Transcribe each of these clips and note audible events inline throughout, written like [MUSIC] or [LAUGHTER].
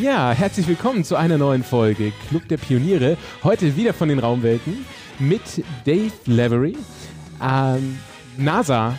Ja, herzlich willkommen zu einer neuen Folge Club der Pioniere. Heute wieder von den Raumwelten mit Dave Lavery, ähm, NASA.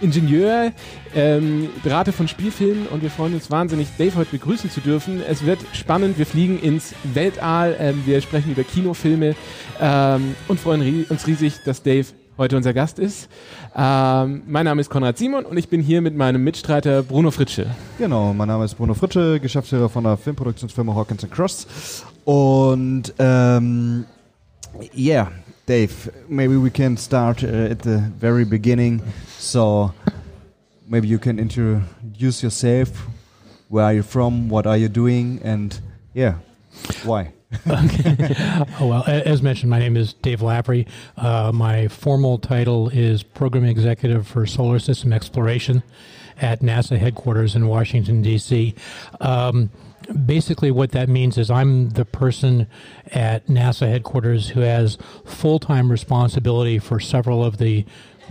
Ingenieur, ähm, Berater von Spielfilmen und wir freuen uns wahnsinnig, Dave heute begrüßen zu dürfen. Es wird spannend, wir fliegen ins Weltall, ähm, wir sprechen über Kinofilme ähm, und freuen ri uns riesig, dass Dave heute unser Gast ist. Ähm, mein Name ist Konrad Simon und ich bin hier mit meinem Mitstreiter Bruno Fritsche. Genau, mein Name ist Bruno Fritsche, Geschäftsführer von der Filmproduktionsfirma Hawkins Cross. Und ähm, yeah, Dave, maybe we can start uh, at the very beginning. So maybe you can introduce yourself. Where are you from? What are you doing? And yeah, why? Okay. [LAUGHS] oh, well, as mentioned, my name is Dave Lavery. Uh, my formal title is Program Executive for Solar System Exploration at NASA headquarters in Washington, D.C. Um, basically, what that means is I'm the person at NASA headquarters who has full time responsibility for several of the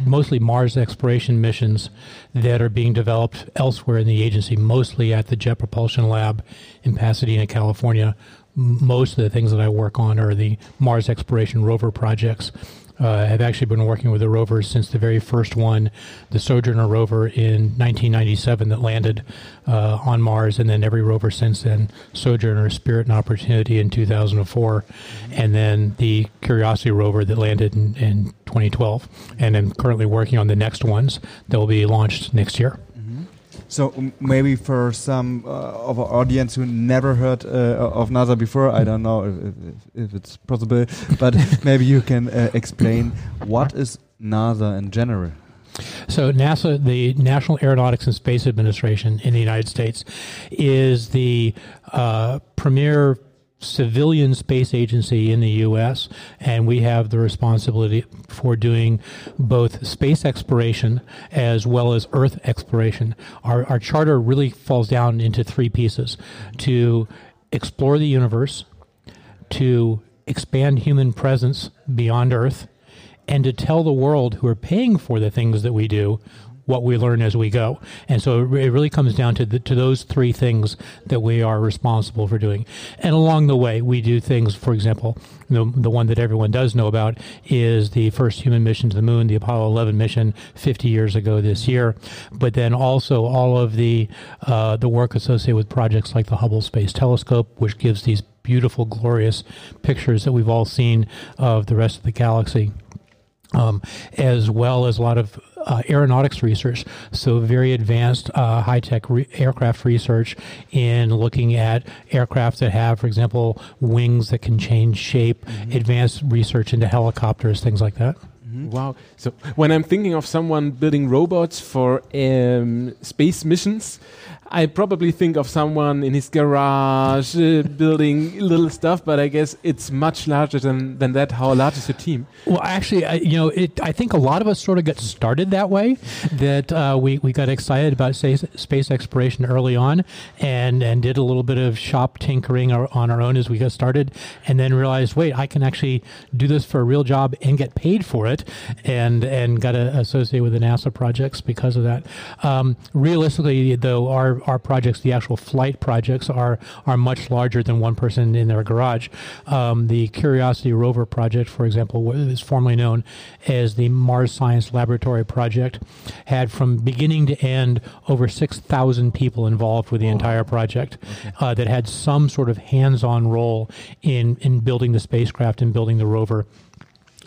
mostly Mars exploration missions that are being developed elsewhere in the agency, mostly at the Jet Propulsion Lab in Pasadena, California, most of the things that I work on are the Mars exploration rover projects. Uh, I've actually been working with the rovers since the very first one, the Sojourner rover in 1997 that landed uh, on Mars, and then every rover since then, Sojourner, Spirit, and Opportunity in 2004, and then the Curiosity rover that landed in, in 2012. And I'm currently working on the next ones that will be launched next year. So maybe for some uh, of our audience who never heard uh, of NASA before, I don't know if, if, it's possible, but [LAUGHS] maybe you can uh, explain what is NASA in general. So NASA, the National Aeronautics and Space Administration in the United States, is the uh, premier civilian space agency in the U.S., and we have the responsibility for doing both space exploration as well as Earth exploration. Our, our charter really falls down into three pieces to explore the universe, to expand human presence beyond Earth, and to tell the world who are paying for the things that we do what we learn as we go. And so it really comes down to the, to those three things that we are responsible for doing. And along the way, we do things. For example, the the one that everyone does know about is the first human mission to the moon, the Apollo 11 mission, 50 years ago this year. But then also all of the uh, the work associated with projects like the Hubble Space Telescope, which gives these beautiful, glorious pictures that we've all seen of the rest of the galaxy. Um, as well as a lot of uh, aeronautics research, so very advanced uh, high tech re- aircraft research in looking at aircraft that have, for example, wings that can change shape, mm-hmm. advanced research into helicopters, things like that. Mm-hmm. Wow. So when I'm thinking of someone building robots for um, space missions, I probably think of someone in his garage uh, building little stuff, but I guess it's much larger than, than that. How large is your team? Well, actually, I, you know, it, I think a lot of us sort of got started that way. That uh, we, we got excited about space, space exploration early on, and and did a little bit of shop tinkering on our own as we got started, and then realized, wait, I can actually do this for a real job and get paid for it, and and got associated with the NASA projects because of that. Um, realistically, though, our our, projects, the actual flight projects, are are much larger than one person in their garage. Um, the Curiosity rover project, for example, is formerly known as the Mars Science Laboratory project, had from beginning to end over six thousand people involved with the oh. entire project okay. uh, that had some sort of hands-on role in in building the spacecraft and building the rover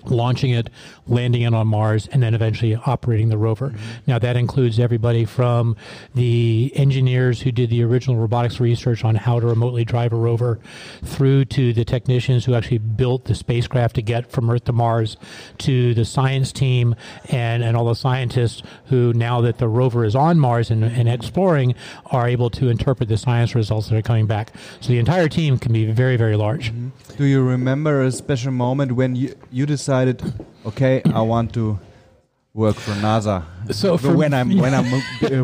launching it, landing it on Mars, and then eventually operating the rover. Mm-hmm. Now, that includes everybody from the engineers who did the original robotics research on how to remotely drive a rover through to the technicians who actually built the spacecraft to get from Earth to Mars to the science team and, and all the scientists who, now that the rover is on Mars and, and exploring, are able to interpret the science results that are coming back. So the entire team can be very, very large. Mm-hmm. Do you remember a special moment when you, you decided? Decided, okay, I want to work for NASA. So for when I'm when I'm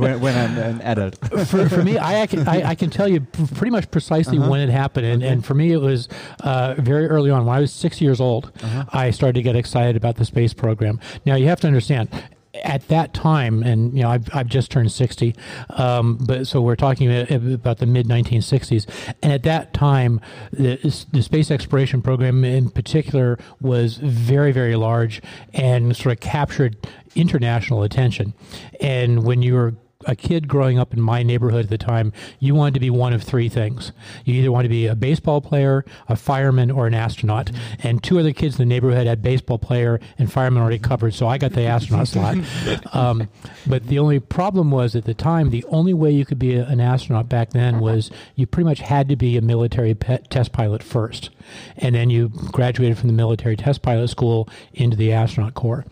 when, when, I'm an adult. [LAUGHS] for, for me, I, I can I, I, can tell you pretty much precisely uh-huh. when it happened, and, okay. and for me it was uh, very early on. When I was six years old, uh-huh. I started to get excited about the space program. Now you have to understand, at that time, and you know, I've, I've just turned 60, um, but so we're talking about the mid 1960s. And at that time, the, the space exploration program in particular was very, very large and sort of captured international attention. And when you were a kid growing up in my neighborhood at the time, you wanted to be one of three things. You either wanted to be a baseball player, a fireman, or an astronaut. Mm-hmm. And two other kids in the neighborhood had baseball player and fireman already covered, so I got the astronaut [LAUGHS] slot. Um, but the only problem was at the time, the only way you could be a, an astronaut back then was you pretty much had to be a military test pilot first. And then you graduated from the military test pilot school into the astronaut corps.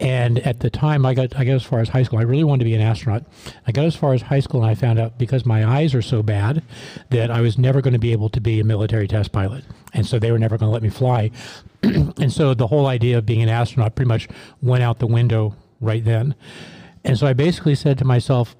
And at the time, I got I got as far as high school. I really wanted to be an astronaut. I got as far as high school, and I found out because my eyes are so bad that I was never going to be able to be a military test pilot, and so they were never going to let me fly. [CLEARS THROAT] and so the whole idea of being an astronaut pretty much went out the window right then. And so I basically said to myself,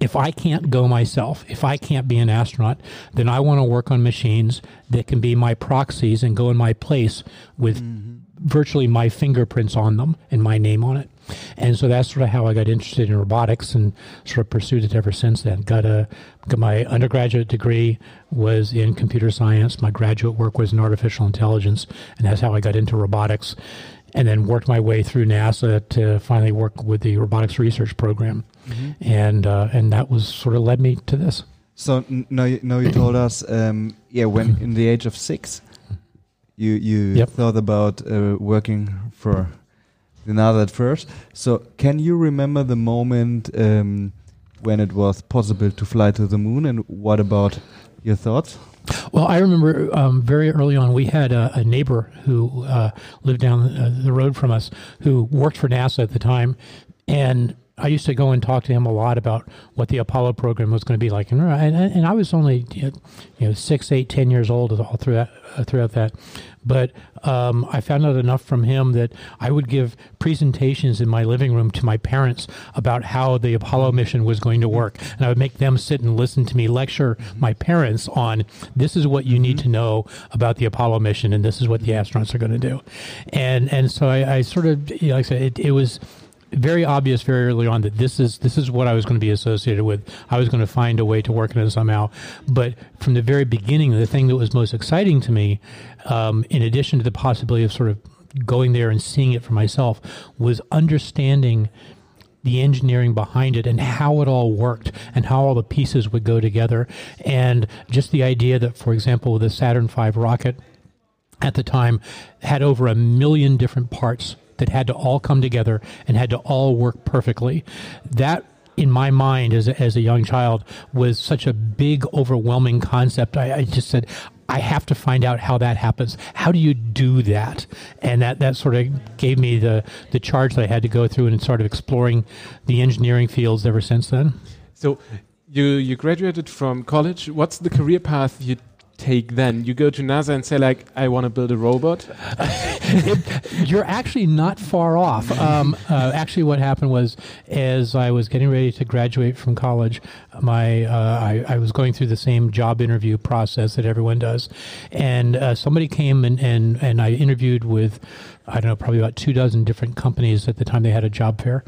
if I can't go myself, if I can't be an astronaut, then I want to work on machines that can be my proxies and go in my place with mm-hmm virtually my fingerprints on them and my name on it. And so that's sort of how I got interested in robotics and sort of pursued it ever since then. Got a got my undergraduate degree was in computer science. My graduate work was in artificial intelligence, and that's how I got into robotics. And then worked my way through NASA to finally work with the robotics research program, mm-hmm. and uh, and that was sort of led me to this. So now, now you told us, um, yeah, when in the age of six, you you yep. thought about uh, working for another at first. So can you remember the moment um, when it was possible to fly to the moon, and what about your thoughts? Well, I remember um, very early on, we had a, a neighbor who uh, lived down uh, the road from us who worked for NASA at the time. And I used to go and talk to him a lot about what the Apollo program was going to be like, and and, and I was only you know six, eight, ten years old all through that, uh, throughout that. But um, I found out enough from him that I would give presentations in my living room to my parents about how the Apollo mission was going to work, and I would make them sit and listen to me lecture my parents on this is what you need to know about the Apollo mission, and this is what the astronauts are going to do, and and so I, I sort of you know, like I said it, it was very obvious very early on that this is this is what I was going to be associated with. I was going to find a way to work in it somehow. But from the very beginning, the thing that was most exciting to me, um, in addition to the possibility of sort of going there and seeing it for myself, was understanding the engineering behind it and how it all worked and how all the pieces would go together. And just the idea that, for example, the Saturn V rocket at the time had over a million different parts that had to all come together and had to all work perfectly. That in my mind as a, as a young child was such a big overwhelming concept. I, I, just said i have to find out how that happens. How do you do that? And that, that sort of gave me the, the charge that i had to go through and sort of exploring the engineering fields ever since then. So you you graduated from college. What's the career path you take then? You go to NASA and say like, I want to build a robot. [LAUGHS] it, you're actually not far off. Um, uh, actually, what happened was, as I was getting ready to graduate from college, my uh, I, I, was going through the same job interview process that everyone does, and uh, somebody came and, and and I interviewed with. I don't know, probably about two dozen different companies at the time they had a job fair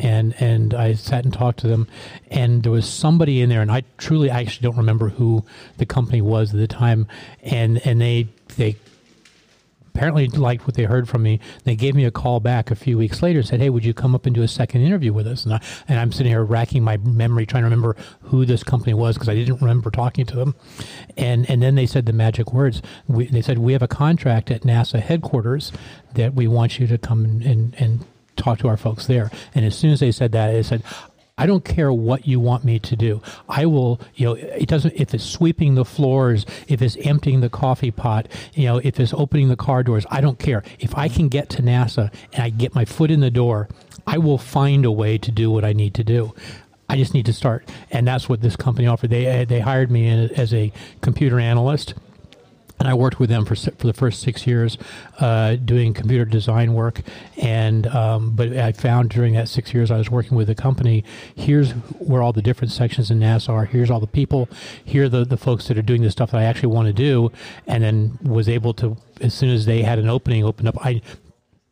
and and I sat and talked to them, and there was somebody in there, and I truly I actually don't remember who the company was at the time, and and they they apparently liked what they heard from me. They gave me a call back a few weeks later and said, "Hey, would you come up and do a second interview with us?" And, I, and I'm sitting here racking my memory trying to remember who this company was because I didn't remember talking to them. And and then they said the magic words. We, they said, "We have a contract at NASA headquarters that we want you to come and, and, and talk to our folks there. And as soon as they said that, they said, I don't care what you want me to do. I will, you know, it doesn't, if it's sweeping the floors, if it's emptying the coffee pot, you know, if it's opening the car doors, I don't care. If I can get to NASA and I get my foot in the door, I will find a way to do what I need to do. I just need to start. And that's what this company offered. They, they hired me as a computer analyst and I worked with them for for the first six years, uh, doing computer design work. And um, but I found during that six years I was working with the company. Here's where all the different sections in NASA are. Here's all the people. Here are the the folks that are doing the stuff that I actually want to do. And then was able to as soon as they had an opening open up. I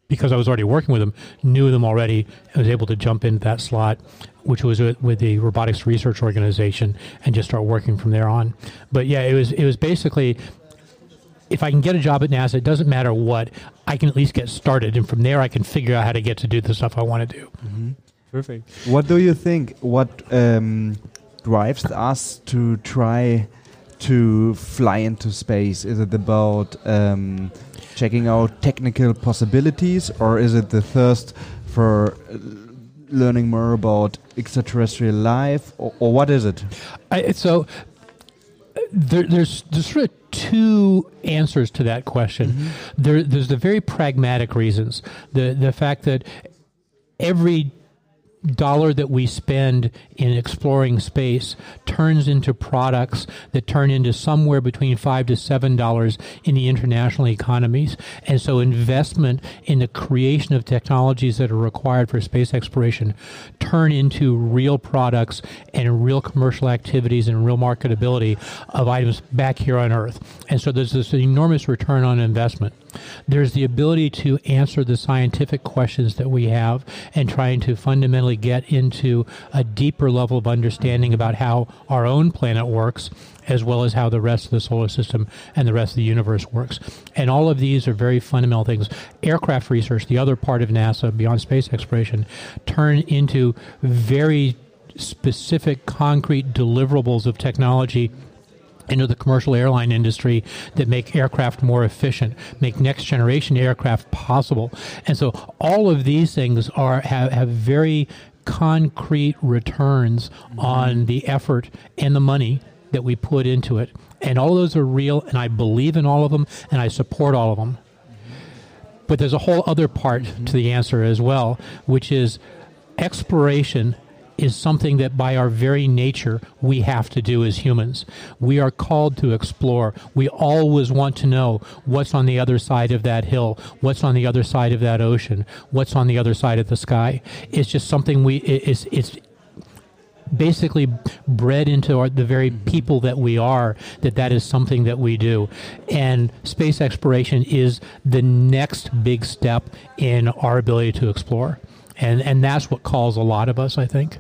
because I was already working with them, knew them already, and was able to jump into that slot, which was with, with the robotics research organization, and just start working from there on. But yeah, it was it was basically if I can get a job at NASA, it doesn't matter what, I can at least get started, and from there I can figure out how to get to do the stuff I want to do. Perfect. What do you think? What um, drives us to try to fly into space? Is it about um, checking out technical possibilities, or is it the thirst for uh, learning more about extraterrestrial life, or, or what is it? I, so there, there's there's sort of two answers to that question. Mm-hmm. There, there's the very pragmatic reasons. The the fact that every dollar that we spend in exploring space turns into products that turn into somewhere between five to seven dollars in the international economies. And so investment in the creation of technologies that are required for space exploration turn into real products and real commercial activities and real marketability of items back here on Earth. And so there's this enormous return on investment. There's the ability to answer the scientific questions that we have and trying to fundamentally get into a deeper level of understanding about how our own planet works as well as how the rest of the solar system and the rest of the universe works. And all of these are very fundamental things. Aircraft research, the other part of NASA beyond space exploration, turn into very specific concrete deliverables of technology into the commercial airline industry that make aircraft more efficient, make next generation aircraft possible. And so all of these things are have, have very concrete returns on mm-hmm. the effort and the money that we put into it. And all of those are real and I believe in all of them and I support all of them. But there's a whole other part mm-hmm. to the answer as well, which is exploration is something that by our very nature we have to do as humans. We are called to explore. We always want to know what's on the other side of that hill, what's on the other side of that ocean, what's on the other side of the sky. It's just something we it's it's basically bred into our, the very mm-hmm. people that we are that that is something that we do and space exploration is the next big step in our ability to explore and and that's what calls a lot of us i think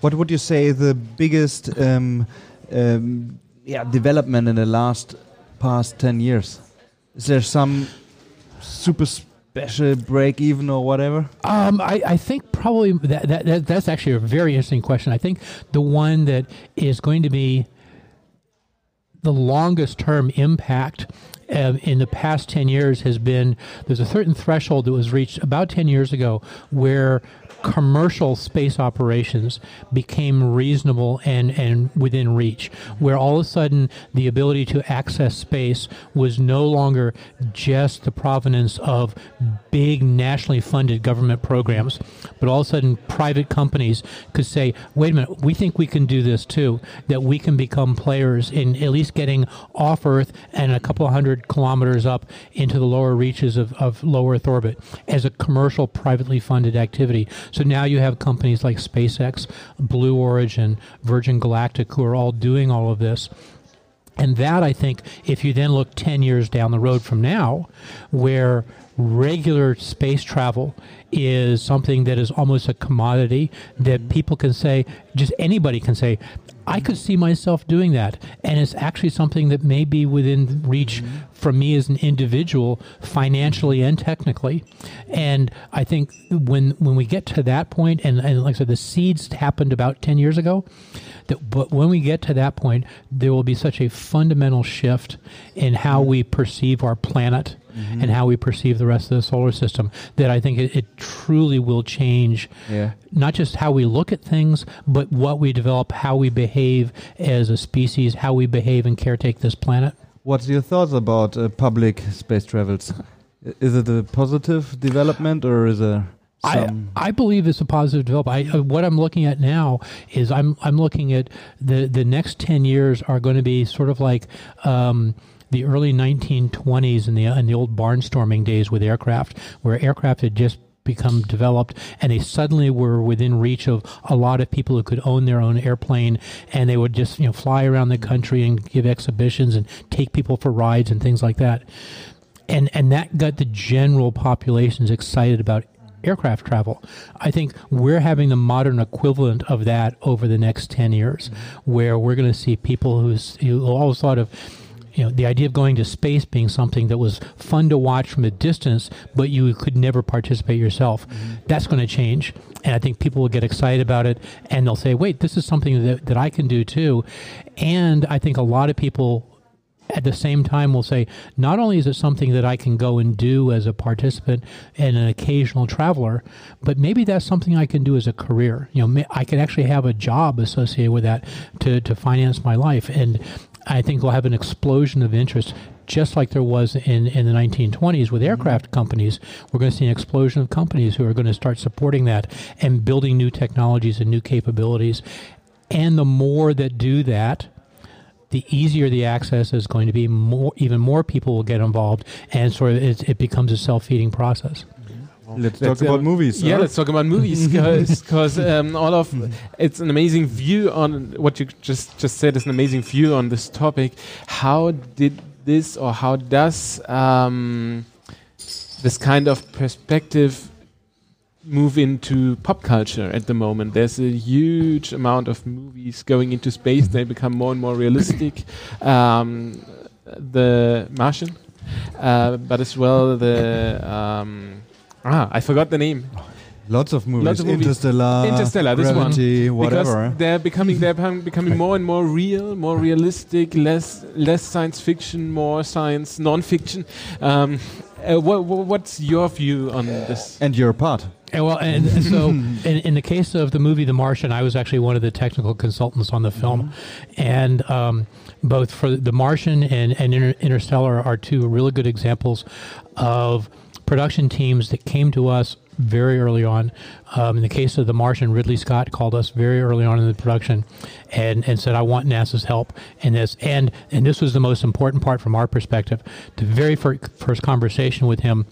What would you say the biggest um, um, yeah, development in the last past 10 years? Is there some super special break even or whatever? Um, I, I think probably that, that, that that's actually a very interesting question. I think the one that is going to be the longest term impact um, in the past 10 years has been there's a certain threshold that was reached about 10 years ago where commercial space operations became reasonable and, and within reach, where all of a sudden the ability to access space was no longer just the provenance of big nationally funded government programs, but all of a sudden private companies could say, wait a minute, we think we can do this too, that we can become players in at least getting off Earth and a couple hundred kilometers up into the lower reaches of, of low Earth orbit as a commercial, privately funded activity. So now you have companies like SpaceX, Blue Origin, Virgin Galactic, who are all doing all of this. And that, I think, if you then look 10 years down the road from now, where regular space travel is something that is almost a commodity that people can say, just anybody can say, I could see myself doing that. And it's actually something that may be within reach mm-hmm. from me as an individual, financially and technically. And I think when when we get to that point, and, and like I said, the seeds happened about 10 years ago, that, but when we get to that point, there will be such a fundamental shift in how mm-hmm. we perceive our planet and how we perceive the rest of the solar system that I think it, it truly will change Yeah. not just how we look at things, but what we develop, how we behave as a species, how we behave and caretake this planet. What's your thoughts about uh, public space travels? Is it a positive development or is there I. I believe it's a positive development. I, uh, what I'm looking at now is I'm I'm looking at the the next ten years are going to be sort of like um, the early 1920s and the and the old barnstorming days with aircraft, where aircraft had just become developed and they suddenly were within reach of a lot of people who could own their own airplane and they would just you know fly around the country and give exhibitions and take people for rides and things like that and and that got the general populations excited about aircraft travel. I think we're having the modern equivalent of that over the next 10 years, where we're going to see people who's, who always thought of you know, the idea of going to space being something that was fun to watch from a distance, but you could never participate yourself. Mm-hmm. That's going to change. And I think people will get excited about it and they'll say, wait, this is something that, that I can do too. And I think a lot of people at the same time will say, not only is it something that I can go and do as a participant and an occasional traveler, but maybe that's something I can do as a career. You know, I could actually have a job associated with that to, to finance my life. And I think we'll have an explosion of interest, just like there was in, in the 1920s with aircraft mm-hmm. companies. We're going to see an explosion of companies who are going to start supporting that and building new technologies and new capabilities. And the more that do that, the easier the access is going to be. More, even more people will get involved, and sort of it, it becomes a self-feeding process. Let's, let's talk about movies. Yeah, let's talk about movies [LAUGHS] because um, all of it's an amazing view on what you just just said is an amazing view on this topic. How did this or how does um, this kind of perspective move into pop culture at the moment? There's a huge amount of movies going into space. They become more and more realistic. [COUGHS] Um, the Martian, uh, but as well the um, Ah, I forgot the name. Lots of movies. Lots of movies. Interstellar, Interstellar, this Gravity, one. whatever. Because they're becoming they're becoming more and more real, more realistic, less less science fiction, more science non-fiction. Um, uh, what, what's your view on this? And your part. And well, and, and so in, in, the case of the movie The Martian, I was actually one of the technical consultants on the film, mm-hmm. and um, both for The Martian and, and Inter- Interstellar are two really good examples of production teams that came to us very early on. Um, in the case of The Martian, Ridley Scott called us very early on in the production and, and said, I want NASA's help in this. And, and this was the most important part from our perspective. The very fir- first conversation with him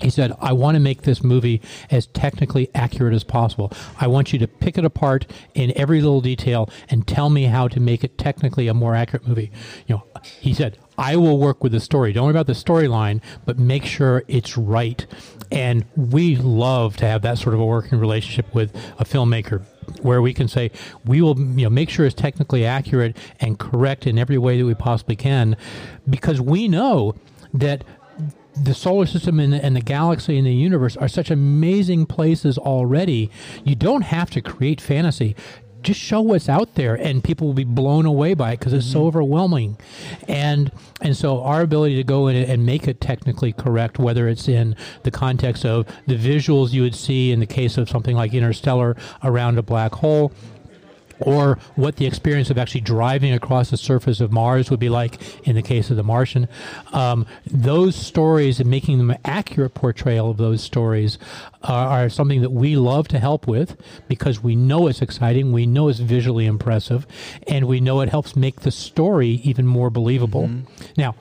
he said, I want to make this movie as technically accurate as possible. I want you to pick it apart in every little detail and tell me how to make it technically a more accurate movie. You know, he said, I will work with the story. Don't worry about the storyline, but make sure it's right. And we love to have that sort of a working relationship with a filmmaker where we can say we will you know make sure it's technically accurate and correct in every way that we possibly can because we know that the solar system and the, and the galaxy and the universe are such amazing places already. You don't have to create fantasy just show what's out there and people will be blown away by it because it's mm-hmm. so overwhelming and and so our ability to go in and make it technically correct whether it's in the context of the visuals you would see in the case of something like interstellar around a black hole or what the experience of actually driving across the surface of Mars would be like in the case of the Martian. Um, those stories and making them an accurate portrayal of those stories are, are, something that we love to help with because we know it's exciting, we know it's visually impressive, and we know it helps make the story even more believable. Mm-hmm. Now,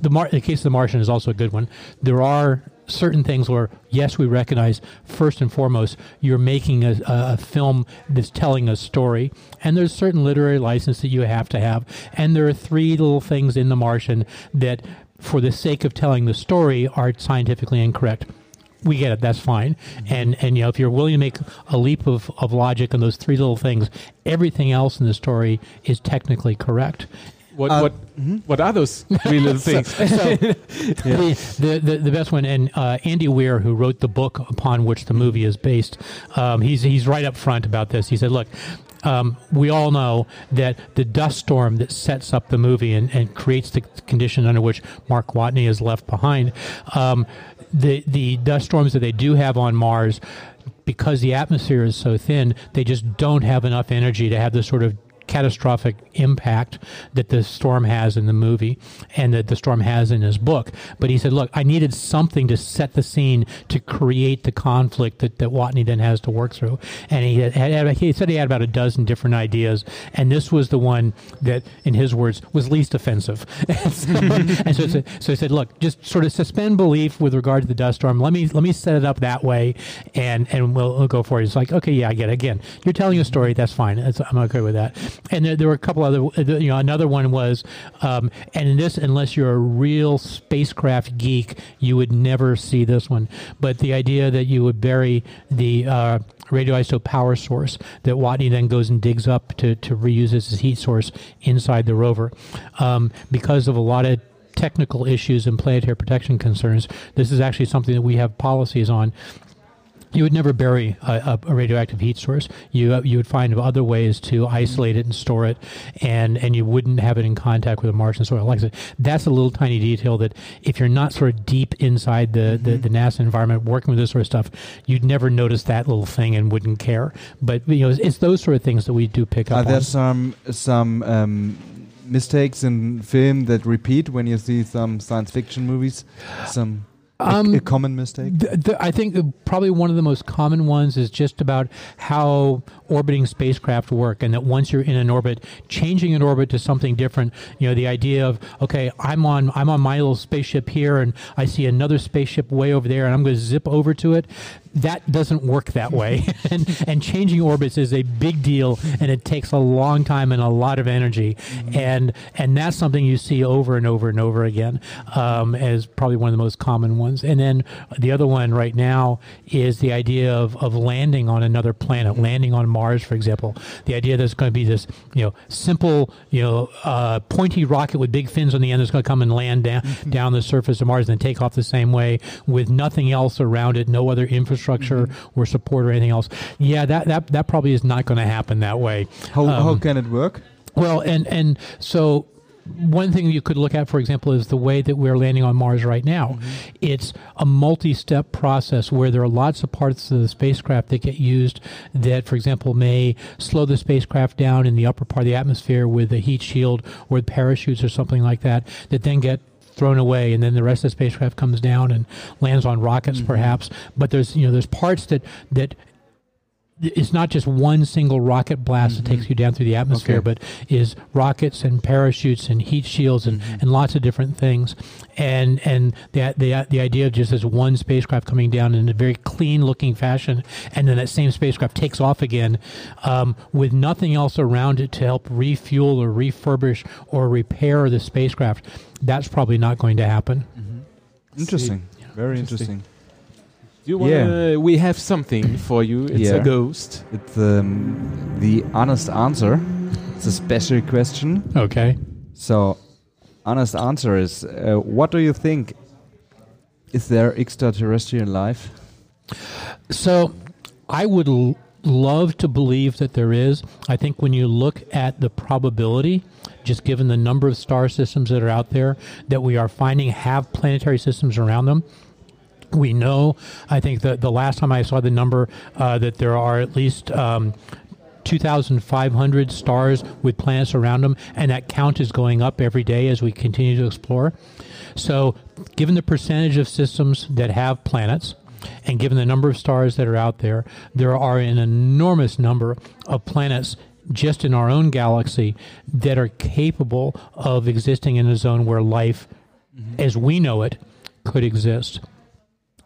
the, Mar- the case of the Martian is also a good one. There are certain things where yes we recognize first and foremost you're making a, a, film that's telling a story and there's certain literary license that you have to have and there are three little things in the martian that for the sake of telling the story are scientifically incorrect. We get it. That's fine. Mm-hmm. And and you know if you're willing to make a leap of, of logic on those three little things everything else in the story is technically correct what uh, what mm-hmm. what are those [LAUGHS] three little things? so, so [LAUGHS] yeah. the, the, the best one, and uh, Andy Weir, who wrote the book upon which the movie is based, um, he's he's right up front about this. He said, "Look." Um, we all know that the dust storm that sets up the movie and, and creates the condition under which Mark Watney is left behind, um, the the dust storms that they do have on Mars, because the atmosphere is so thin, they just don't have enough energy to have the sort of catastrophic impact that the storm has in the movie and that the storm has in his book. But he said, look, I needed something to set the scene to create the conflict that, that Watney then has to work through. And he, had, he said he had about a dozen different ideas. And this was the one that, in his words, was least offensive. [LAUGHS] and so, [LAUGHS] and so, so he said, look, just sort of suspend belief with regard to the dust storm. Let me, let me set it up that way and, and we'll, we'll go for it. It's like, okay, yeah, I get it. Again, you're telling a story. That's fine. I'm okay with that. And there, there were a couple other, you know, another one was, um, and this, unless you're a real spacecraft geek, you would never see this one. But the idea that you would bury the uh, radioisotope power source that Watney then goes and digs up to, to reuse as his heat source inside the rover. Um, because of a lot of technical issues and planetary protection concerns, this is actually something that we have policies on you would never bury a, a, radioactive heat source. You you would find other ways to isolate it and store it, and and you wouldn't have it in contact with a Martian soil. Like I said, that's a little tiny detail that if you're not sort of deep inside the, mm-hmm. the, the, NASA environment working with this sort of stuff, you'd never notice that little thing and wouldn't care. But you know, it's, it's those sort of things that we do pick up. Are there on. some some um, mistakes in film that repeat when you see some science fiction movies? Some um, a, a, common mistake? The, the, I think probably one of the most common ones is just about how orbiting spacecraft work, and that once you're in an orbit, changing an orbit to something different. You know, the idea of okay, I'm on I'm on my little spaceship here, and I see another spaceship way over there, and I'm going to zip over to it that doesn't work that way. [LAUGHS] and, and changing orbits is a big deal, and it takes a long time and a lot of energy. Mm-hmm. And and that's something you see over and over and over again um, as probably one of the most common ones. And then the other one right now is the idea of, of landing on another planet, landing on Mars, for example. The idea that it's going to be this you know simple you know uh, pointy rocket with big fins on the end that's going to come and land down mm-hmm. down the surface of Mars and then take off the same way with nothing else around it, no other infrastructure infrastructure mm-hmm. or support or anything else. Yeah, that that that probably is not going to happen that way. How um, how can it work? Well, and and so one thing you could look at, for example, is the way that we're landing on Mars right now. Mm-hmm. It's a multi step process where there are lots of parts of the spacecraft that get used that, for example, may slow the spacecraft down in the upper part of the atmosphere with a heat shield or parachutes or something like that, that then get thrown away, and then the rest of the spacecraft comes down and lands on rockets, mm-hmm. perhaps. But there's you know there's parts that that it's not just one single rocket blast mm-hmm. that takes you down through the atmosphere, okay. but is rockets and parachutes and heat shields and, mm-hmm. and lots of different things. And and the, the the idea of just as one spacecraft coming down in a very clean looking fashion, and then that same spacecraft takes off again um, with nothing else around it to help refuel or refurbish or repair the spacecraft. That's probably not going to happen. Mm-hmm. Interesting. Yeah. Very interesting. interesting. You wanna, yeah. We have something for you. It's yeah. a ghost. It's um, the honest answer. It's a special question. Okay. So, honest answer is uh, what do you think? Is there extraterrestrial life? So, I would l- love to believe that there is. I think when you look at the probability, just given the number of star systems that are out there that we are finding have planetary systems around them, we know, I think that the last time I saw the number, uh, that there are at least um, 2,500 stars with planets around them, and that count is going up every day as we continue to explore. So, given the percentage of systems that have planets, and given the number of stars that are out there, there are an enormous number of planets just in our own galaxy that are capable of existing in a zone where life, mm-hmm. as we know it, could exist.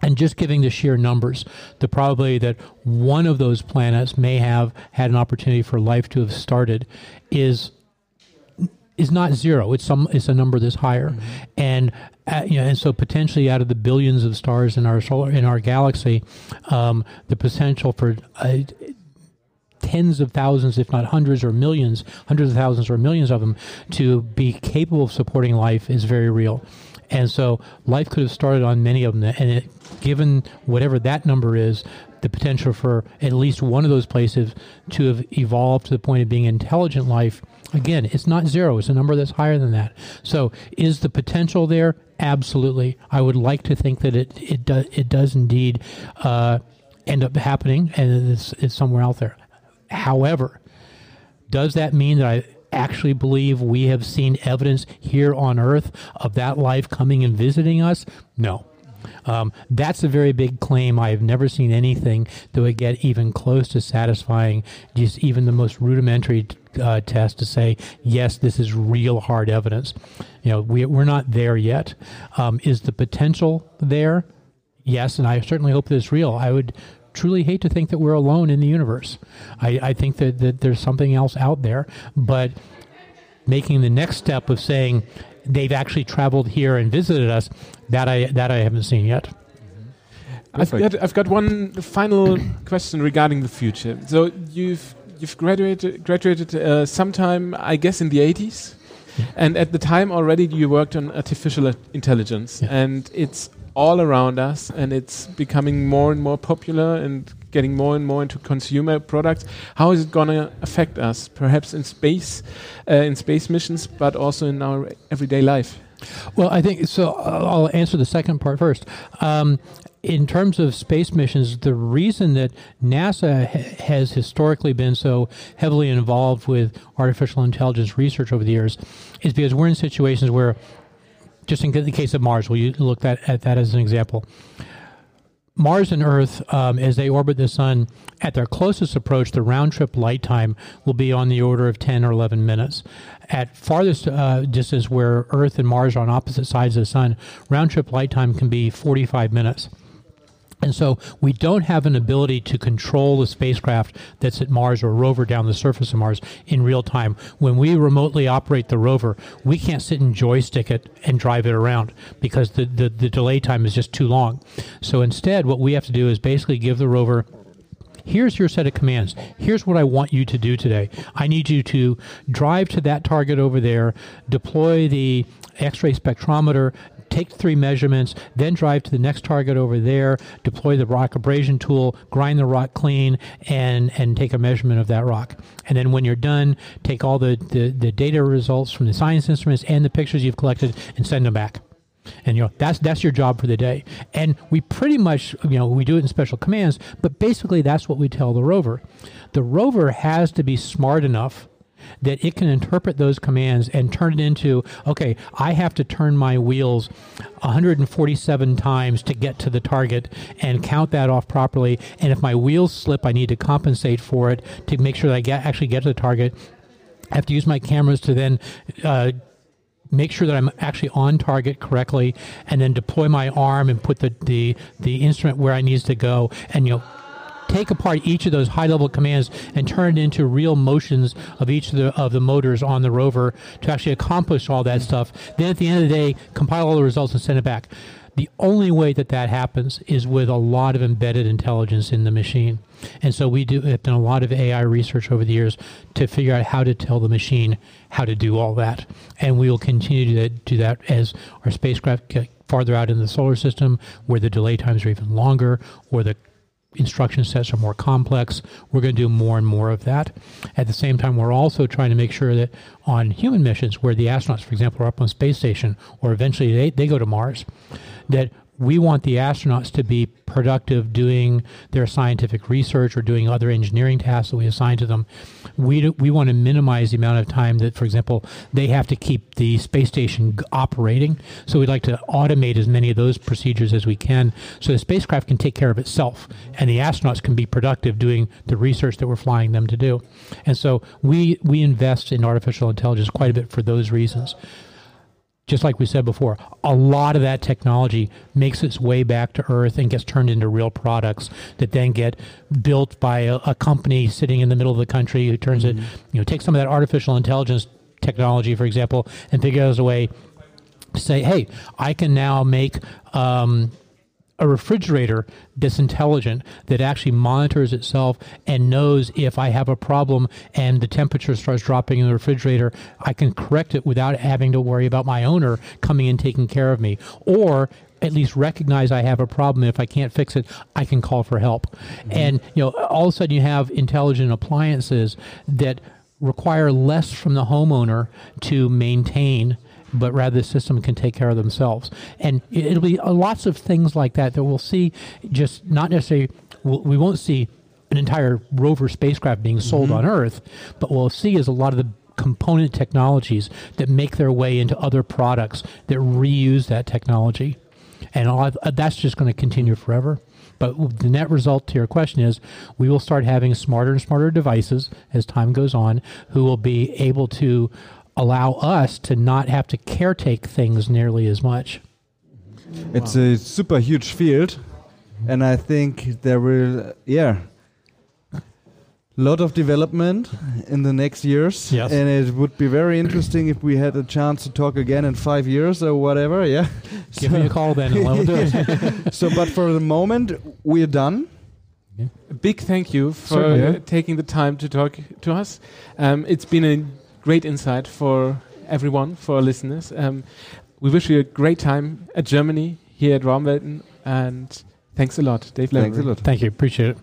And just giving the sheer numbers, the probability that one of those planets may have had an opportunity for life to have started is is not zero. It's some. It's a number that's higher, mm-hmm. and uh, you know, and so potentially out of the billions of stars in our solar in our galaxy, um, the potential for uh, tens of thousands, if not hundreds or millions, hundreds of thousands or millions of them, to be capable of supporting life is very real. And so life could have started on many of them. And it, given whatever that number is, the potential for at least one of those places to have evolved to the point of being intelligent life, again, it's not zero. It's a number that's higher than that. So is the potential there? Absolutely. I would like to think that it, it, do, it does indeed uh, end up happening and it's, it's somewhere out there. However, does that mean that I actually believe we have seen evidence here on Earth of that life coming and visiting us? No. Um, that's a very big claim. I have never seen anything that would get even close to satisfying just even the most rudimentary uh, test to say, yes, this is real hard evidence. You know, we, we're not there yet. Um, is the potential there? Yes, and I certainly hope that it's real. I would truly hate to think that we're alone in the universe. I, I think that, that there's something else out there, but making the next step of saying they've actually traveled here and visited us, that I that I haven't seen yet. I've got, I've got one final [COUGHS] question regarding the future. So you've you've graduated graduated uh, sometime, I guess, in the 80s, yeah. and at the time already you worked on artificial intelligence, yeah. and it's all around us, and it's becoming more and more popular and getting more and more into consumer products. How is it going to affect us? Perhaps in space, uh, in space missions, but also in our everyday life. Well, I think so. I'll answer the second part first. Um, in terms of space missions, the reason that NASA ha- has historically been so heavily involved with artificial intelligence research over the years is because we're in situations where, just in the case of Mars, we'll look at, at that as an example. Mars and Earth, um, as they orbit the sun, at their closest approach, the round trip light time will be on the order of 10 or 11 minutes. At farthest uh, distance, where Earth and Mars are on opposite sides of the sun, round trip light time can be 45 minutes. And so we don't have an ability to control the spacecraft that's at Mars or rover down the surface of Mars in real time. When we remotely operate the rover, we can't sit and joystick it and drive it around because the, the, the delay time is just too long. So instead, what we have to do is basically give the rover here's your set of commands. Here's what I want you to do today. I need you to drive to that target over there, deploy the X ray spectrometer, take three measurements, then drive to the next target over there, deploy the rock abrasion tool, grind the rock clean, and, and take a measurement of that rock. And then when you're done, take all the, the, the data results from the science instruments and the pictures you've collected and send them back. And you know that's that's your job for the day. And we pretty much you know we do it in special commands, but basically that's what we tell the rover. The rover has to be smart enough that it can interpret those commands and turn it into okay, I have to turn my wheels 147 times to get to the target and count that off properly. And if my wheels slip, I need to compensate for it to make sure that I get, actually get to the target. I have to use my cameras to then uh, make sure that I'm actually on target correctly, and then deploy my arm and put the, the, the instrument where I needs to go, and you know take apart each of those high level commands and turn it into real motions of each of the, of the motors on the rover to actually accomplish all that stuff. Then at the end of the day, compile all the results and send it back. The only way that that happens is with a lot of embedded intelligence in the machine. And so we do have done a lot of AI research over the years to figure out how to tell the machine how to do all that. And we will continue to do that as our spacecraft get farther out in the solar system where the delay times are even longer or the instruction sets are more complex. We're going to do more and more of that. At the same time, we're also trying to make sure that on human missions, where the astronauts, for example, are up on space station or eventually they, they go to Mars, that we want the astronauts to be productive doing their scientific research or doing other engineering tasks that we assign to them. We, do, we want to minimize the amount of time that, for example, they have to keep the space station operating. So we'd like to automate as many of those procedures as we can so the spacecraft can take care of itself and the astronauts can be productive doing the research that we're flying them to do. And so we, we invest in artificial intelligence quite a bit for those reasons just like we said before, a lot of that technology makes its way back to Earth and gets turned into real products that then get built by a, a company sitting in the middle of the country who turns mm-hmm. it, you know, takes some of that artificial intelligence technology, for example, and figures a way to say, hey, I can now make um, a refrigerator that's intelligent that actually monitors itself and knows if I have a problem and the temperature starts dropping in the refrigerator, I can correct it without having to worry about my owner coming and taking care of me. Or at least recognize I have a problem. If I can't fix it, I can call for help. Mm-hmm. And you know, all of a sudden you have intelligent appliances that require less from the homeowner to maintain but rather the system can take care of themselves. And it'll be lots of things like that that we'll see. Just not necessarily, we won't see an entire rover spacecraft being sold mm-hmm. on Earth, but what we'll see is a lot of the component technologies that make their way into other products that reuse that technology. And of, that's just going to continue forever. But the net result to your question is we will start having smarter and smarter devices as time goes on who will be able to allow us to not have to caretake things nearly as much. It's wow. a super huge field. and I think there will, yeah, lot of development in the next years. Yes. and it would be very interesting if we had a chance to talk again in five years or whatever. Yeah, [LAUGHS] Give me a call then, and we'll do it. [LAUGHS] so, but for the moment, we're done. A big thank you for Certainly, uh, yeah. taking the time to talk to us. Um, it's been a great insight for everyone, for our listeners. Um, we wish you a great time at Germany here at Raumwelten, and thanks a lot, Dave. Thanks a lot. Thank you. Appreciate it.